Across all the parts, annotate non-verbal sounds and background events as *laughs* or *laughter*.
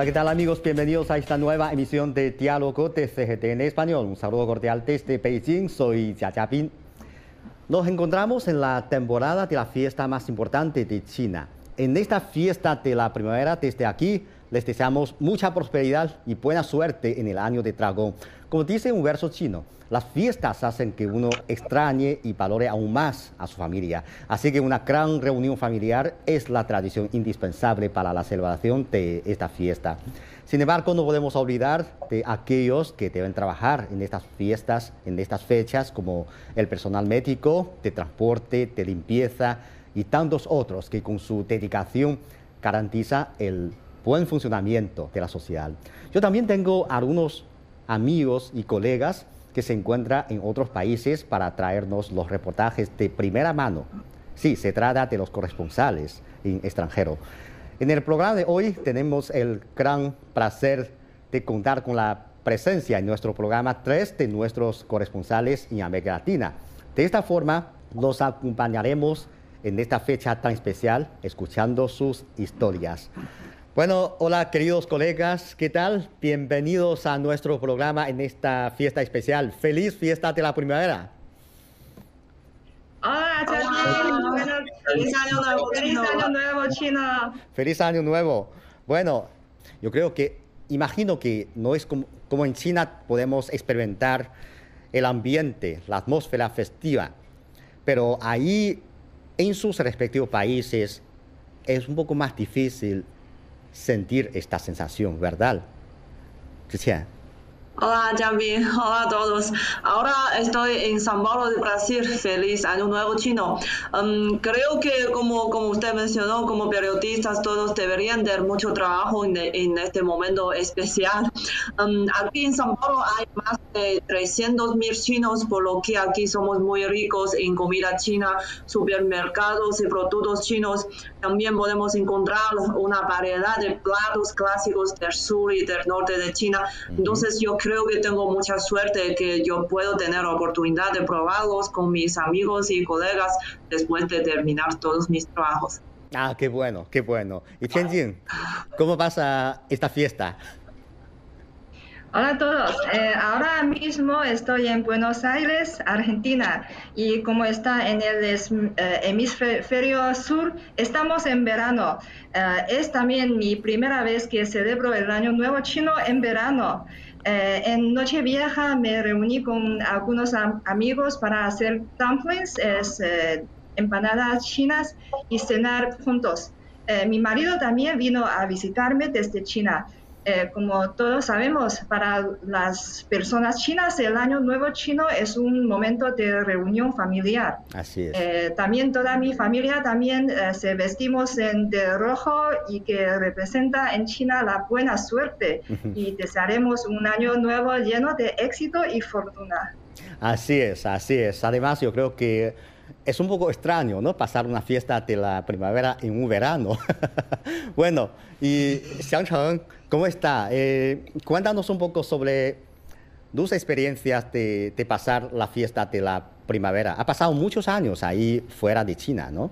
Hola, ¿qué tal amigos? Bienvenidos a esta nueva emisión de Diálogo de CGT en español. Un saludo cordial desde Beijing, soy Jia Jiapin. Nos encontramos en la temporada de la fiesta más importante de China. En esta fiesta de la primavera, desde aquí, les deseamos mucha prosperidad y buena suerte en el año de dragón. Como dice un verso chino, las fiestas hacen que uno extrañe y valore aún más a su familia. Así que una gran reunión familiar es la tradición indispensable para la celebración de esta fiesta. Sin embargo, no podemos olvidar de aquellos que deben trabajar en estas fiestas, en estas fechas, como el personal médico, de transporte, de limpieza y tantos otros que con su dedicación garantiza el buen funcionamiento de la sociedad. Yo también tengo algunos amigos y colegas que se encuentran en otros países para traernos los reportajes de primera mano. Sí, se trata de los corresponsales en extranjero. En el programa de hoy tenemos el gran placer de contar con la presencia en nuestro programa tres de nuestros corresponsales en América Latina. De esta forma, los acompañaremos en esta fecha tan especial, escuchando sus historias. Bueno, hola queridos colegas, ¿qué tal? Bienvenidos a nuestro programa en esta fiesta especial. Feliz fiesta de la primavera. Hola, Hola. Feliz año nuevo, feliz año nuevo, China. Feliz año nuevo. Bueno, yo creo que, imagino que no es como, como en China podemos experimentar el ambiente, la atmósfera festiva, pero ahí en sus respectivos países es un poco más difícil sentir esta sensación, ¿verdad? Hola, Jambi. *laughs* Hola a todos. Ahora estoy en San Paulo de Brasil. Feliz Año Nuevo Chino. Um, creo que, como, como usted mencionó, como periodistas, todos deberían tener mucho trabajo en, en este momento especial. Um, aquí en San Paulo hay más de 300 mil chinos, por lo que aquí somos muy ricos en comida china, supermercados y productos chinos. También podemos encontrar una variedad de platos clásicos del sur y del norte de China. Entonces, yo creo creo que tengo mucha suerte que yo puedo tener oportunidad de probarlos con mis amigos y colegas después de terminar todos mis trabajos. Ah, qué bueno, qué bueno. Y Tianjin, ¿cómo pasa esta fiesta? Hola a todos. Eh, ahora mismo estoy en Buenos Aires, Argentina, y como está en el eh, hemisferio sur, estamos en verano. Eh, es también mi primera vez que celebro el Año Nuevo Chino en verano. Eh, en Nochevieja me reuní con algunos amigos para hacer dumplings, eh, empanadas chinas y cenar juntos. Eh, mi marido también vino a visitarme desde China. Eh, como todos sabemos, para las personas chinas el Año Nuevo Chino es un momento de reunión familiar. Así es. Eh, también toda mi familia también eh, se vestimos en de rojo y que representa en China la buena suerte y desearemos un año nuevo lleno de éxito y fortuna. Así es, así es. Además, yo creo que es un poco extraño, ¿no? Pasar una fiesta de la primavera en un verano. *laughs* bueno, y Xiangcheng, ¿cómo está? Eh, cuéntanos un poco sobre tus experiencias de, pasar la fiesta de la primavera. Ha pasado muchos años ahí fuera de China, ¿no?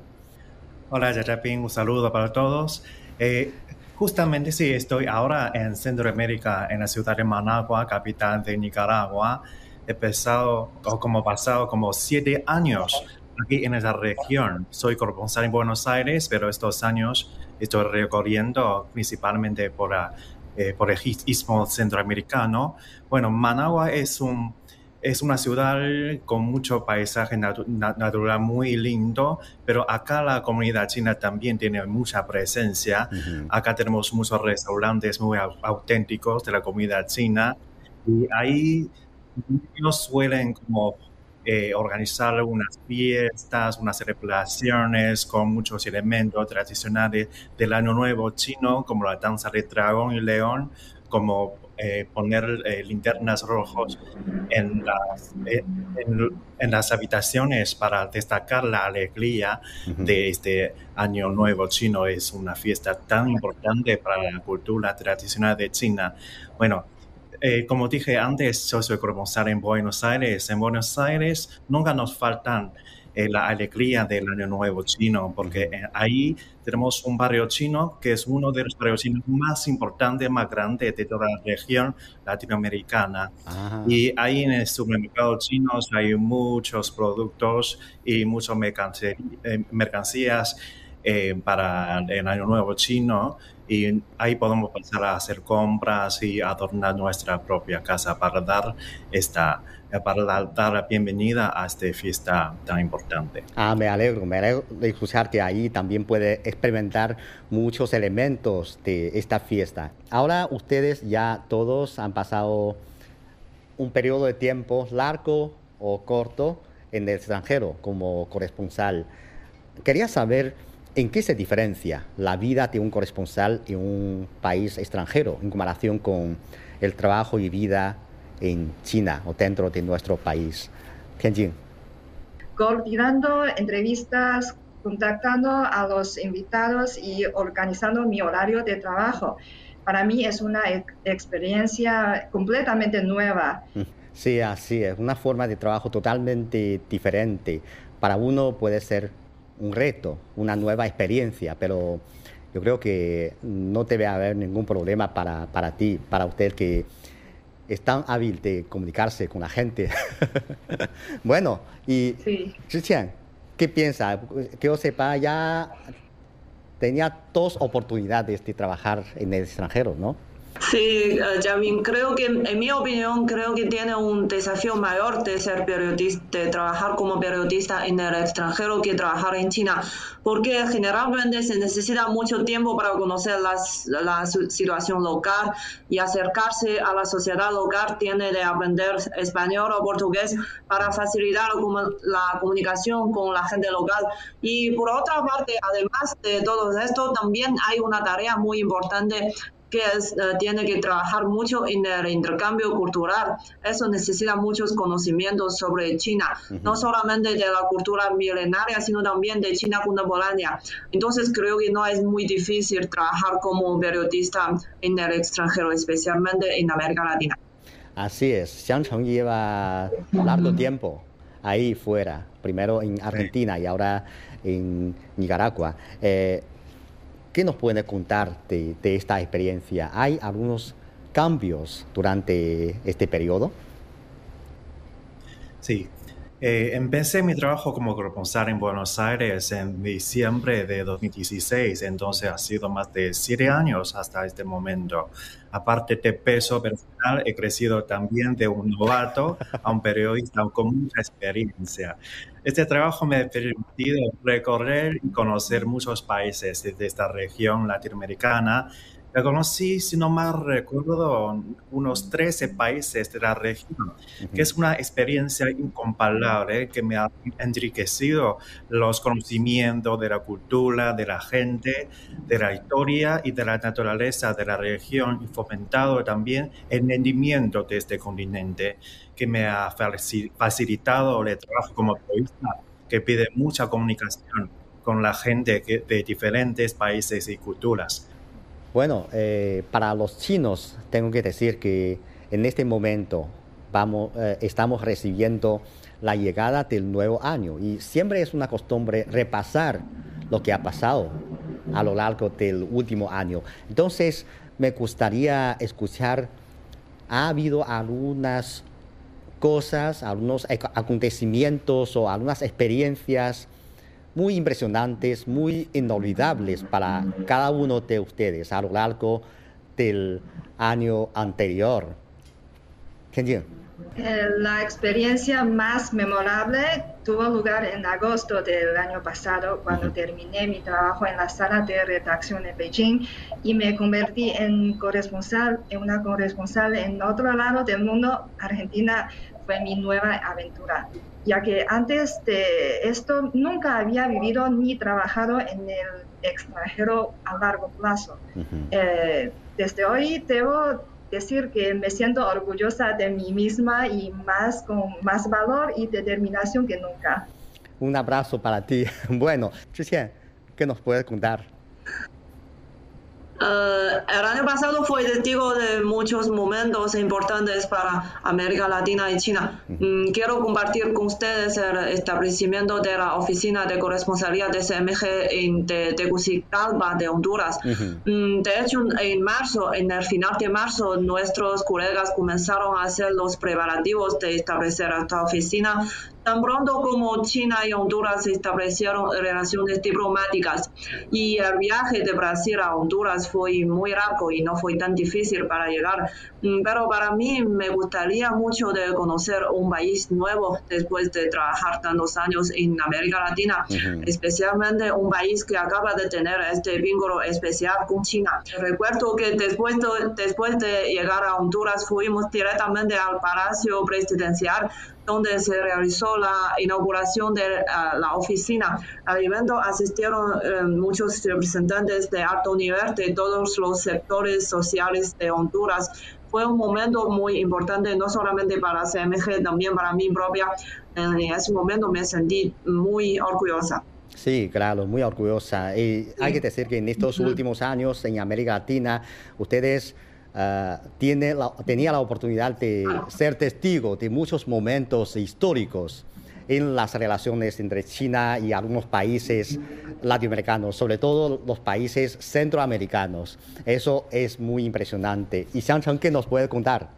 Hola, Yachapin, un saludo para todos. Eh, justamente sí, estoy ahora en Centroamérica, en la ciudad de Managua, capital de Nicaragua. He pasado, o como pasado, como siete años aquí en esa región. Soy corresponsal en Buenos Aires, pero estos años estoy recorriendo principalmente por, eh, por el istmo centroamericano. Bueno, Managua es, un, es una ciudad con mucho paisaje natural muy lindo, pero acá la comunidad china también tiene mucha presencia. Acá tenemos muchos restaurantes muy auténticos de la comunidad china y ahí ellos suelen como eh, organizar unas fiestas, unas celebraciones con muchos elementos tradicionales del Año Nuevo chino, como la danza de dragón y león, como eh, poner eh, linternas rojos en las, en, las habitaciones para destacar la alegría de este Año Nuevo chino. Es una fiesta tan importante para la cultura tradicional de China. Bueno, eh, como dije antes, yo soy corresponsal en Buenos Aires. En Buenos Aires nunca nos faltan eh, la alegría del Año Nuevo chino, porque eh, ahí tenemos un barrio chino que es uno de los barrios chinos más importantes, más grandes de toda la región latinoamericana. Y ahí en el supermercado chino hay muchos productos y muchas eh, para el Año Nuevo chino y ahí podemos pasar a hacer compras y adornar nuestra propia casa para dar esta para dar la bienvenida a esta fiesta tan importante. Ah, me alegro, me alegro de escuchar que ahí también puede experimentar muchos elementos de esta fiesta. Ahora ustedes ya todos han pasado un periodo de tiempo largo o corto en el extranjero como corresponsal. Quería saber en qué se diferencia la vida de un corresponsal en un país extranjero en comparación con el trabajo y vida en China o dentro de nuestro país. Tianjin. Coordinando entrevistas, contactando a los invitados y organizando mi horario de trabajo. Para mí es una experiencia completamente nueva. Mm, sí, así es, una forma de trabajo totalmente diferente. Para uno puede ser un reto, una nueva experiencia, pero yo creo que no debe haber ningún problema para, para ti, para usted que es tan hábil de comunicarse con la gente. *laughs* bueno, y sí. ¿qué piensa? Que yo sepa, ya tenía dos oportunidades de trabajar en el extranjero, ¿no? Sí, Jamin, creo que, en mi opinión, creo que tiene un desafío mayor de ser periodista, de trabajar como periodista en el extranjero que trabajar en China, porque generalmente se necesita mucho tiempo para conocer las, la situación local y acercarse a la sociedad local, tiene de aprender español o portugués para facilitar la comunicación con la gente local. Y por otra parte, además de todo esto, también hay una tarea muy importante que es, eh, tiene que trabajar mucho en el intercambio cultural. Eso necesita muchos conocimientos sobre China, no solamente de la cultura milenaria, sino también de China contemporánea. Entonces creo que no es muy difícil trabajar como periodista en el extranjero, especialmente en América Latina. Así es, Xiang Cheng lleva largo tiempo ahí fuera, primero en Argentina y ahora en Nicaragua. Eh, ¿Qué nos puede contar de, esta experiencia? ¿Hay algunos cambios durante este periodo? Sí, eh, empecé mi trabajo como corresponsal en Buenos Aires en diciembre de 2016, entonces ha sido más de siete años hasta este momento. Aparte de peso personal, he crecido también de un novato a un periodista con mucha experiencia. Este trabajo me ha permitido recorrer y conocer muchos países de esta región latinoamericana la conocí, si no mal recuerdo, unos 13 países de la región, que es una experiencia incomparable que me ha enriquecido los conocimientos de la cultura, de la gente, de la historia y de la naturaleza de la región y fomentado también el entendimiento de este continente que me ha facilitado el trabajo como periodista que pide mucha comunicación con la gente de diferentes países y culturas. Bueno, eh, para los chinos tengo que decir que en este momento vamos, eh, estamos recibiendo la llegada del nuevo año y siempre es una costumbre repasar lo que ha pasado a lo largo del último año. Entonces, me gustaría escuchar, ¿ha habido algunas cosas, algunos acontecimientos o algunas experiencias muy impresionantes, muy inolvidables para cada uno de ustedes a lo largo del año anterior. Eh, la experiencia más memorable tuvo lugar en agosto del año pasado, cuando terminé mi trabajo en la sala de redacción de Beijing y me convertí en corresponsal, en una corresponsal en otro lado del mundo. Argentina fue mi nueva aventura ya que antes de esto nunca había vivido ni trabajado en el extranjero a largo plazo. Eh, desde hoy debo decir que me siento orgullosa de mí misma y más con más valor y determinación que nunca. Un abrazo para ti. *laughs* Bueno, Chichen, ¿qué nos puedes contar? Eh, el año pasado fue testigo de muchos momentos importantes para América Latina y China. Mm, quiero compartir con ustedes el establecimiento de la Oficina de Corresponsalía de CMG en Tegucigalpa de Honduras. Mm, de hecho, en marzo, en el final de marzo, nuestros colegas comenzaron a hacer los preparativos de establecer esta oficina Tan pronto como China y Honduras establecieron relaciones diplomáticas y el viaje de Brasil a Honduras fue muy rápido y no fue tan difícil para llegar. Mm, pero para mí me gustaría mucho de conocer un país nuevo después de trabajar tantos años en América Latina, especialmente un país que acaba de tener este vínculo especial con China. Recuerdo que después de, después de llegar a Honduras fuimos directamente al Palacio Presidencial donde se realizó la inauguración de eh, la oficina. Al evento asistieron eh, muchos representantes de alto nivel de todos los sectores sociales de Honduras. Fue un momento muy importante, no solamente para CMG, también para mí propia. En ese momento me sentí muy orgullosa. Sí, claro, muy orgullosa. Y hay que decir que en estos últimos años en América Latina, ustedes Ah, tiene tenía la oportunidad de ser testigo de muchos momentos históricos en las relaciones entre China y algunos países latinoamericanos, sobre todo los países centroamericanos. Eso es muy impresionante. Y Xiang ¿qué nos puede contar?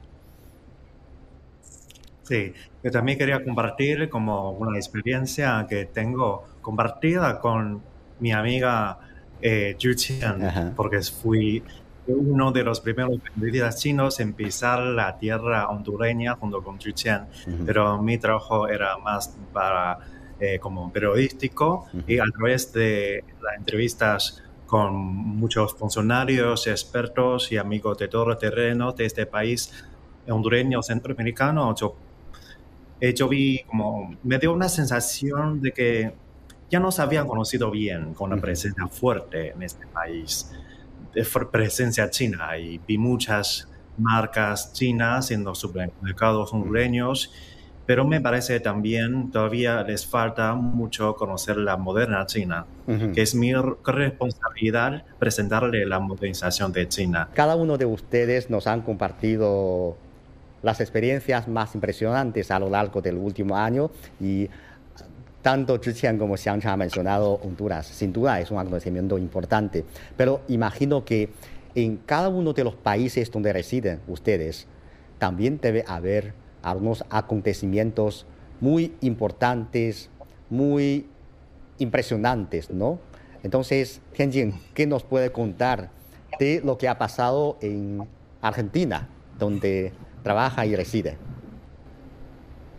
Sí, yo también quería compartir como una experiencia que tengo compartida con mi amiga eh, Yu Qian, porque fui uno de los primeros periodistas chinos en pisar la tierra hondureña junto con Xu Qian, pero mi trabajo era más para eh, como periodístico y a través de las entrevistas con muchos funcionarios, expertos y amigos de todo el terreno de este país hondureño centroamericano, yo, eh, yo vi como, me dio una sensación de que ya nos habían conocido bien con la presencia fuerte en este país presencia china. Y vi muchas marcas chinas en los supermercados hondureños, pero me parece también todavía les falta mucho conocer la moderna China, que es mi responsabilidad presentarle la modernización de China. Cada uno de ustedes nos han compartido las experiencias más impresionantes a lo largo del último año y tanto Zhiqian como Xiang ha mencionado Honduras. Sin duda es un acontecimiento importante, pero imagino que en cada uno de los países donde residen ustedes también debe haber algunos acontecimientos muy importantes, muy impresionantes, ¿no? Entonces, Tianjin, ¿qué nos puede contar de lo que ha pasado en Argentina, donde trabaja y reside?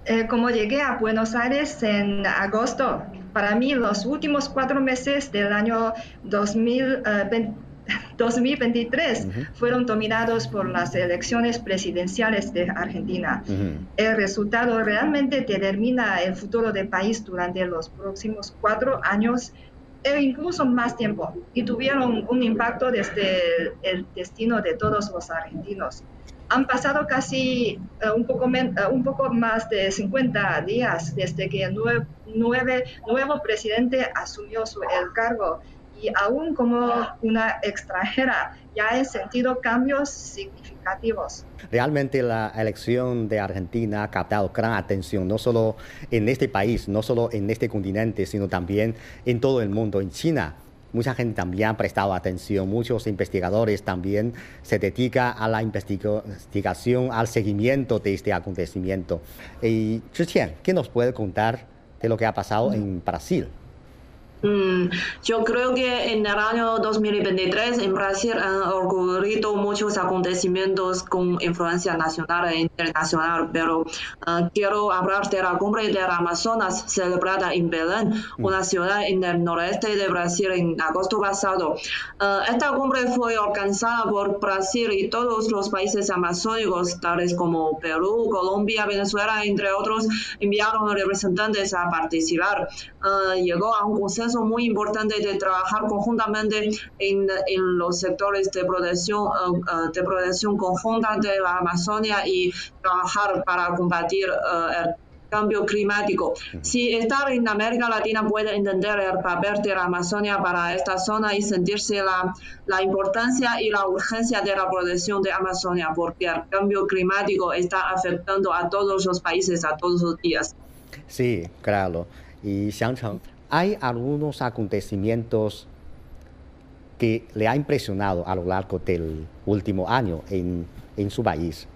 Eh, como llegué a Buenos Aires en agosto, para mí los últimos cuatro meses del año 2023 eh, *laughs* fueron dominados por las elecciones presidenciales de Argentina. El resultado realmente determina el futuro del país durante los próximos cuatro años e incluso más tiempo y tuvieron un impacto desde el destino de todos los argentinos han pasado casi eh, un, poco eh, un poco más de 50 días desde que el nuevo presidente asumió su, el cargo y aún como una extranjera ya he sentido cambios significativos. Realmente la elección de Argentina ha captado gran atención, no solo en este país, no solo en este continente, sino también en todo el mundo, en China mucha gente también ha prestado atención, muchos investigadores también se dedican a la investigación, al seguimiento de este acontecimiento. Y ¿qué nos puede contar de lo que ha pasado en Brasil? Mm, yo creo que en el año 2023 en Brasil han ocurrido muchos acontecimientos con influencia nacional e internacional, pero uh, quiero hablar de la cumbre del Amazonas celebrada en Belén, mm. una ciudad en el noreste de Brasil en agosto pasado. Uh, esta cumbre fue organizada por Brasil y todos los países amazónicos, tales como Perú, Colombia, Venezuela, entre otros, enviaron representantes a participar. Uh, llegó a un consenso muy importante de trabajar conjuntamente en, en los sectores de protección, uh, uh, de protección conjunta de la Amazonia y trabajar para combatir uh, cambio climático. Si estar en América Latina puede entender el papel de la Amazonia para esta zona y sentirse la, la importancia y la urgencia de la protección de Amazonia, porque el cambio climático está afectando a todos los países a todos los días. Sí, claro. Y Xiangcheng, hay algunos acontecimientos que le ha impresionado a lo largo del último año en, en su país.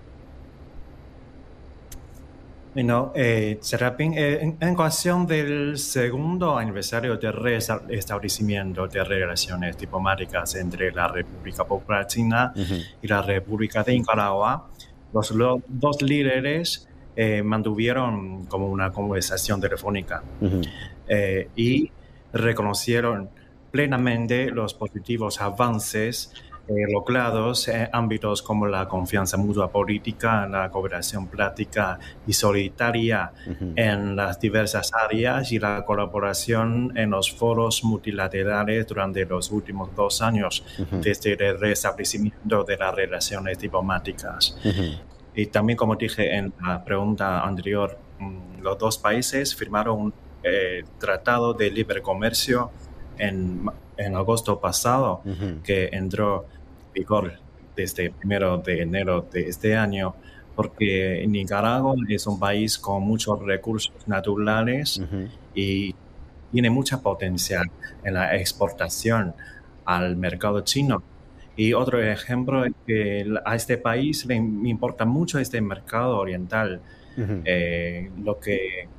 Bueno, eh, eh, en, ocasión del segundo aniversario del restablecimiento de relaciones diplomáticas entre la República Popular China y la República de Nicaragua, los, dos líderes eh, mantuvieron como una conversación telefónica eh, y reconocieron plenamente los positivos avances eh, logrados en ámbitos como la confianza mutua política, la cooperación práctica y solidaria en las diversas áreas y la colaboración en los foros multilaterales durante los últimos dos años desde el restablecimiento de las relaciones diplomáticas. Y también, como dije en la pregunta anterior, mm, los dos países firmaron un eh, tratado de libre comercio en, en agosto pasado, que entró vigor desde el primero de enero de este año, porque Nicaragua es un país con muchos recursos naturales y tiene mucha potencial en la exportación al mercado chino. Y otro ejemplo es que a este país le importa mucho este mercado oriental. Eh, lo que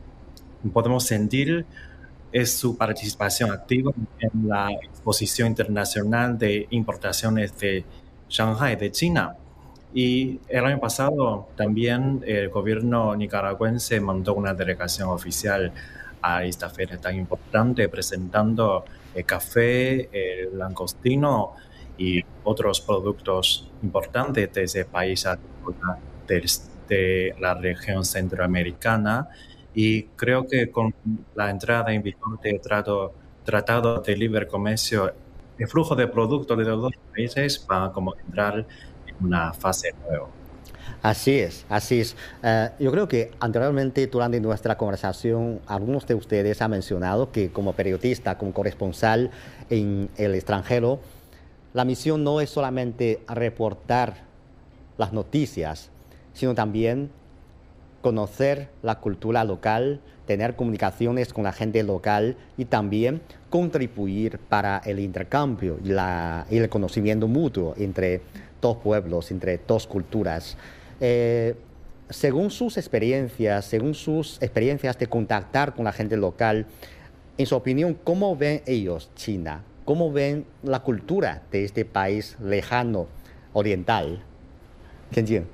podemos sentir es su participación activa en la exposición internacional de importaciones de Shanghai, de China. Y el año pasado también el gobierno nicaragüense mandó una delegación oficial a esta feria tan importante presentando el café, el langostino y otros productos importantes de ese país de, de la región centroamericana y creo que con la entrada en vigor del trato, Tratado de Libre Comercio, el flujo de productos de los dos países va a como entrar en una fase nueva. Así es, así es. Eh, yo creo que anteriormente, durante nuestra conversación, algunos de ustedes han mencionado que como periodista, como corresponsal en el extranjero, la misión no es solamente reportar las noticias, sino también conocer la cultura local, tener comunicaciones con la gente local y también contribuir para el intercambio y, el conocimiento mutuo entre dos pueblos, entre dos culturas. Eh, según sus experiencias, según sus experiencias de contactar con la gente local, en su opinión, ¿cómo ven ellos China? ¿Cómo ven la cultura de este país lejano, oriental? ¿Quién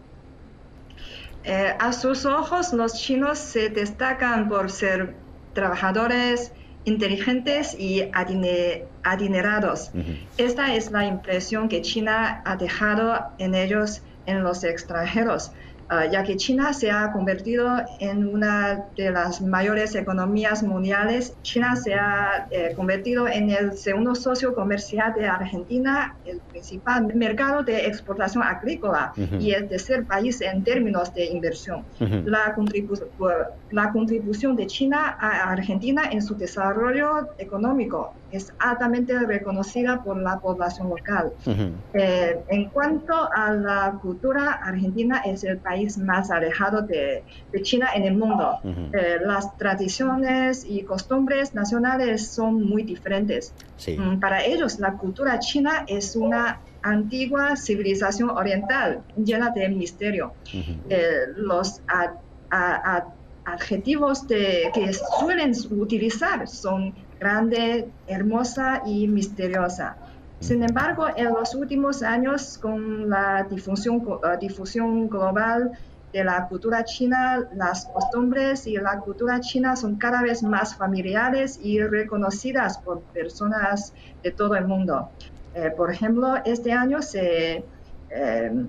eh, a sus ojos, los chinos se destacan por ser trabajadores, inteligentes y adinerados. Esta es la impresión que China ha dejado en ellos en los extranjeros. Ah, ya que China se ha convertido en una de las mayores economías mundiales. China se ha eh, convertido en el segundo socio comercial de Argentina, el principal mercado de exportación agrícola y el tercer país en términos de inversión. la, la contribución de China a Argentina en su desarrollo económico es altamente reconocida por la población local. Eh, en cuanto a la cultura, Argentina es el país más alejado de, China en el mundo. Eh, las tradiciones y costumbres nacionales son muy diferentes. Mm, para ellos, la cultura china es una antigua civilización oriental llena de misterio. Eh, los adjetivos de, que suelen utilizar son grande, hermosa y misteriosa. Sin embargo, en los últimos años, con la difusión, difusión global de la cultura china, las costumbres y la cultura china son cada vez más familiares y reconocidas por personas de todo el mundo. Eh, por ejemplo, este año se, eh,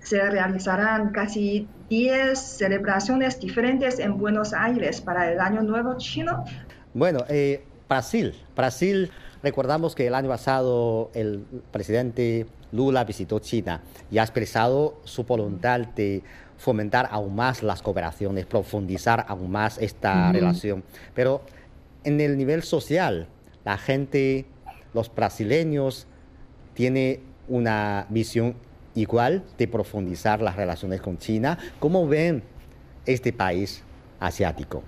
se realizarán casi 10 celebraciones diferentes en Buenos Aires para el Año Nuevo chino. Bueno, eh, Brasil. Brasil, recordamos que el año pasado el presidente Lula visitó China y ha expresado su voluntad de fomentar aún más las cooperaciones, profundizar aún más esta relación. Pero en el nivel social, la gente, los brasileños, tiene una visión igual de profundizar las relaciones con China. ¿Cómo ven este país asiático?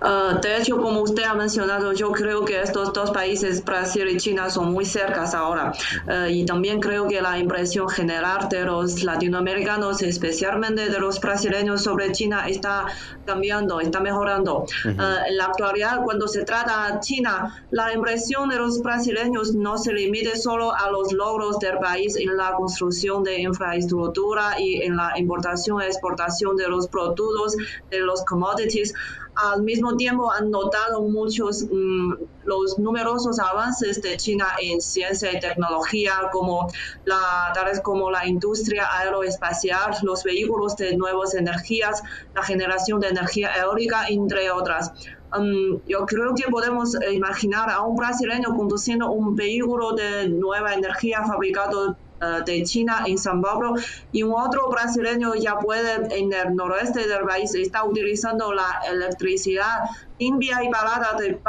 Ah, de hecho, como usted ha mencionado, yo creo que estos dos países, Brasil y China, son muy cercas ahora. Ah, y también creo que la impresión general de los latinoamericanos, especialmente de los brasileños sobre China, está cambiando, está mejorando. Ah, en la actualidad, cuando se trata de China, la impresión de los brasileños no se limite solo a los logros del país en la construcción de infraestructura y en la importación y exportación de los productos, de los commodities al mismo tiempo han notado muchos mm, los numerosos avances de China en ciencia y tecnología como la tales como la industria aeroespacial, los vehículos de nuevas energías, la generación de energía eólica, entre otras. Mm, yo creo que podemos imaginar a un brasileño conduciendo un vehículo de nueva energía fabricado eh, de China en San Pablo y un otro brasileño ya puede en el noroeste del país está utilizando la electricidad limpia y barata de, eh,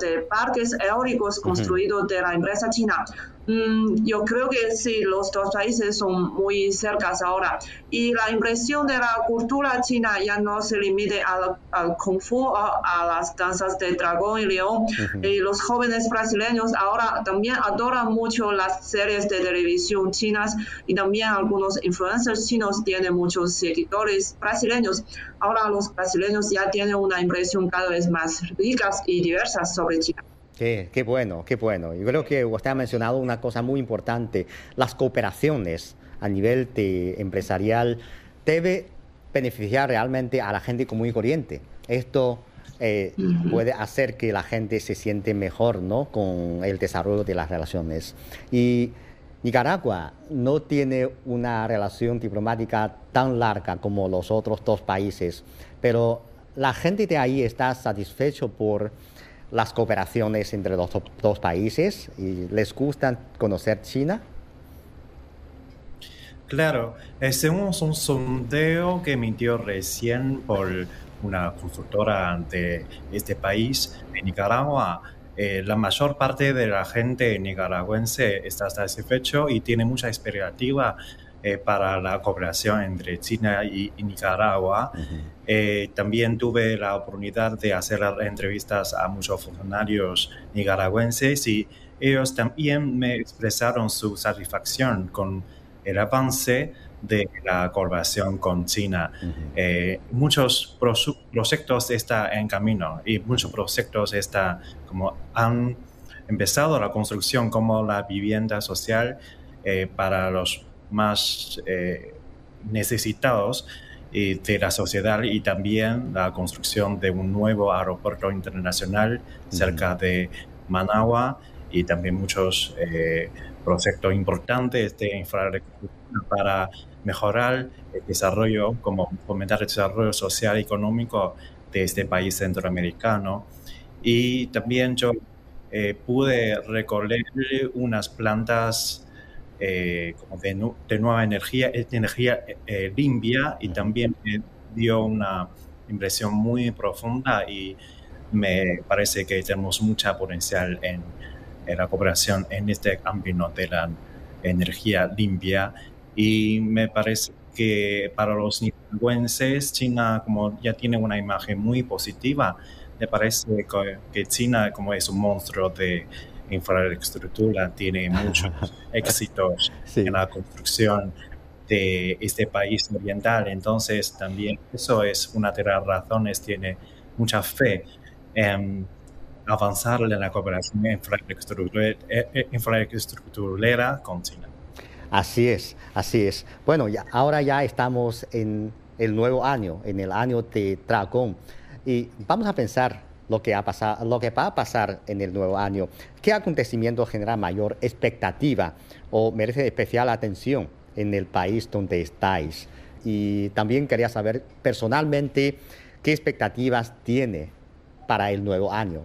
de parques eólicos construidos de la empresa china. Mm, yo creo que sí, los dos países son muy cercanos ahora. Y la impresión de la cultura china ya no se limite al, al kung fu, a, a, las danzas de dragón y león. Y los jóvenes brasileños ahora también adoran mucho las series de televisión chinas y también algunos influencers chinos tienen muchos seguidores brasileños. Ahora los brasileños ya tienen una impresión cada vez más rica y diversa sobre China. Qué, bueno, qué bueno. Yo creo que usted ha mencionado una cosa muy importante. Las cooperaciones a nivel empresarial debe beneficiar realmente a la gente común y corriente. Esto eh, puede hacer que la gente se siente mejor ¿no? con el desarrollo de las relaciones. Y Nicaragua no tiene una relación diplomática tan larga como los otros dos países, pero la gente de ahí está satisfecho por las cooperaciones entre los dos países y les gusta conocer China? Claro, hacemos un sondeo que emitió recién por una consultora de este país, de Nicaragua. Eh, la mayor parte de la gente nicaragüense está satisfecho y tiene mucha expectativa eh, para la cooperación entre China y, Nicaragua. Eh, también tuve la oportunidad de hacer entrevistas a muchos funcionarios nicaragüenses y ellos también me expresaron su satisfacción con el avance de la colaboración con China. Eh, muchos proyectos están en camino y muchos proyectos están como han empezado la construcción como la vivienda social para los más eh, necesitados eh, de la sociedad y también la construcción de un nuevo aeropuerto internacional cerca de Managua y también muchos eh, proyectos importantes de infraestructura para mejorar el desarrollo, como fomentar el desarrollo social y económico de este país centroamericano. Y también yo pude recorrer unas plantas eh, como de, nueva energía, energía eh, limpia y también me dio una impresión muy profunda y me parece que tenemos mucha potencial en, la cooperación en este ámbito de la energía limpia. Y me parece que para los nicaragüenses China como ya tiene una imagen muy positiva me parece que China como es un monstruo de infraestructura tiene *laughs* muchos éxitos en la construcción de este país oriental. Entonces, también eso es una de las razones, tiene mucha fe en avanzar en la cooperación infraestructurera, eh, eh, infraestructurera con China. Así es, así es. Bueno, ya, ahora ya estamos en el nuevo año, en el año de Dragón, y vamos a pensar lo que, ha pasado, lo que va a pasar en el nuevo año. ¿Qué acontecimiento genera mayor expectativa o merece especial atención en el país donde estáis? Y también quería saber personalmente qué expectativas tiene para el nuevo año.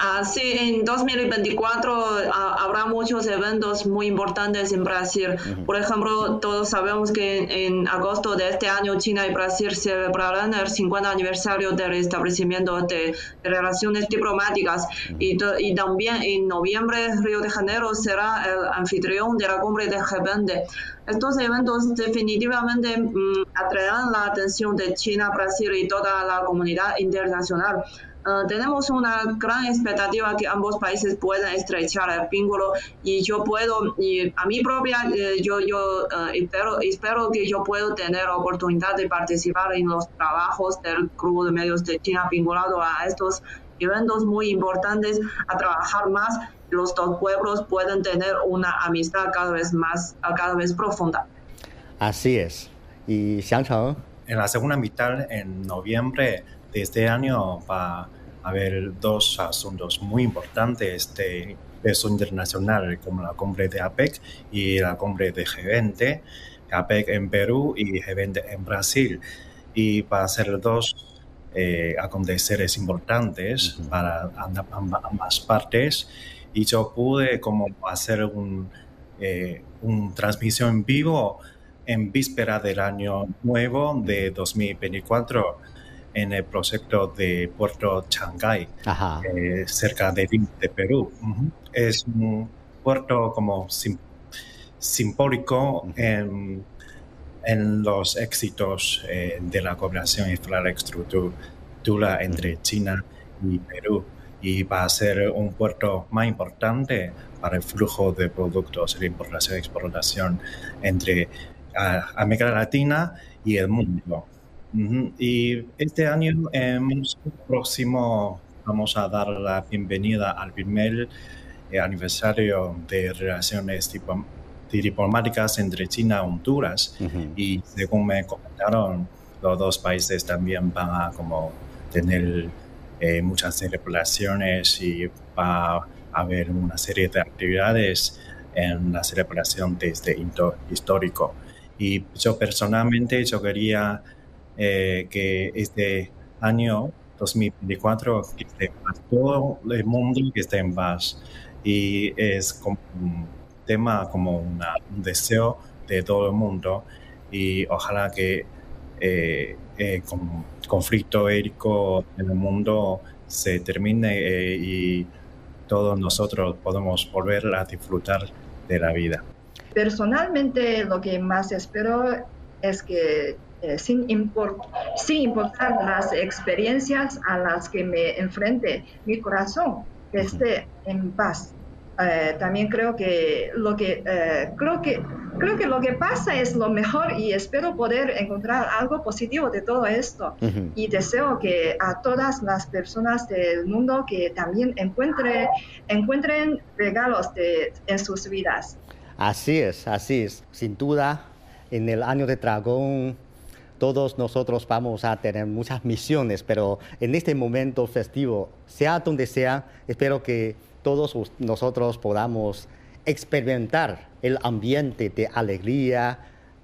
Así en 2024 habrá muchos eventos muy importantes en Brasil. Por ejemplo, todos sabemos que en, agosto de este año China y Brasil celebrarán el 50 aniversario del establecimiento de, relaciones diplomáticas y, y, también en noviembre Río de Janeiro será el anfitrión de la cumbre de G20. Estos eventos definitivamente mm, atraerán la atención de China, Brasil y toda la comunidad internacional. Ah, tenemos una gran expectativa que ambos países puedan estrechar el vínculo y yo puedo, y a mi propia, eh, yo, yo ah, espero, espero que yo pueda tener oportunidad de participar en los trabajos del Grupo de Medios de China vinculado a estos eventos muy importantes, a trabajar más, los dos pueblos pueden tener una amistad cada vez más, cada vez profunda. Así es. ¿Y Xiangcheng? En la segunda mitad, en noviembre de este año, va a haber dos asuntos muy importantes. De peso internacional, como la cumbre de APEC y la cumbre de G20, APEC en Perú y G20 en Brasil. Y va a ser dos eh, aconteceres importantes para ambas partes. Y yo pude como hacer un, eh, una transmisión en vivo en víspera del año nuevo de 2024 en el proyecto de Puerto Shanghai, eh, cerca de, de Perú. Es un puerto como simbólico en en los éxitos eh, de la cooperación infraestructura entre China y Perú. Y va a ser un puerto más importante para el flujo de productos, la importación y exportación entre América Latina y el mundo. Y este año, en el próximo, vamos a dar la bienvenida al primer eh, aniversario de relaciones diplomáticas entre China y Honduras. Y según me comentaron, los dos países también van a como tener eh, muchas celebraciones y va a haber una serie de actividades en la celebración de este hito histórico. Y yo personalmente yo quería eh, que este año 2024 que esté todo el mundo que esté en paz y es como tema como un deseo de todo el mundo y ojalá que eh, el conflicto ético en el mundo se termine eh, y todos nosotros podemos volver a disfrutar de la vida. Personalmente lo que más espero es que eh, sin, sin importar las experiencias a las que me enfrente, mi corazón esté en paz eh, también creo que lo que eh, creo que creo que lo que pasa es lo mejor y espero poder encontrar algo positivo de todo esto y deseo que a todas las personas del mundo que también encuentre, encuentren regalos de, en sus vidas. Así es, así es. Sin duda, en el año de dragón todos nosotros vamos a tener muchas misiones, pero en este momento festivo, sea donde sea, espero que todos nosotros podamos experimentar el ambiente de alegría,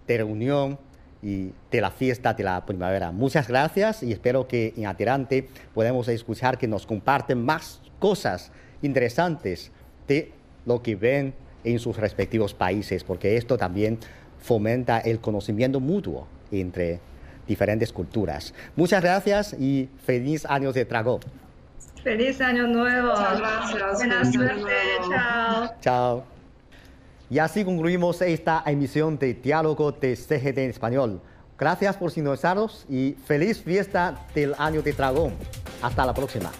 de reunión y de la fiesta de la primavera. Muchas gracias y espero que en adelante podamos escuchar que nos comparten más cosas interesantes de lo que ven en sus respectivos países, porque esto también fomenta el conocimiento mutuo entre diferentes culturas. Muchas gracias y feliz año de trago. Feliz año nuevo. Muchas gracias. Buena suerte. Chao. Chao. Y así concluimos esta emisión de Diálogo de CGT en Español. Gracias por sintonizarnos y feliz fiesta del año de dragón. Hasta la próxima.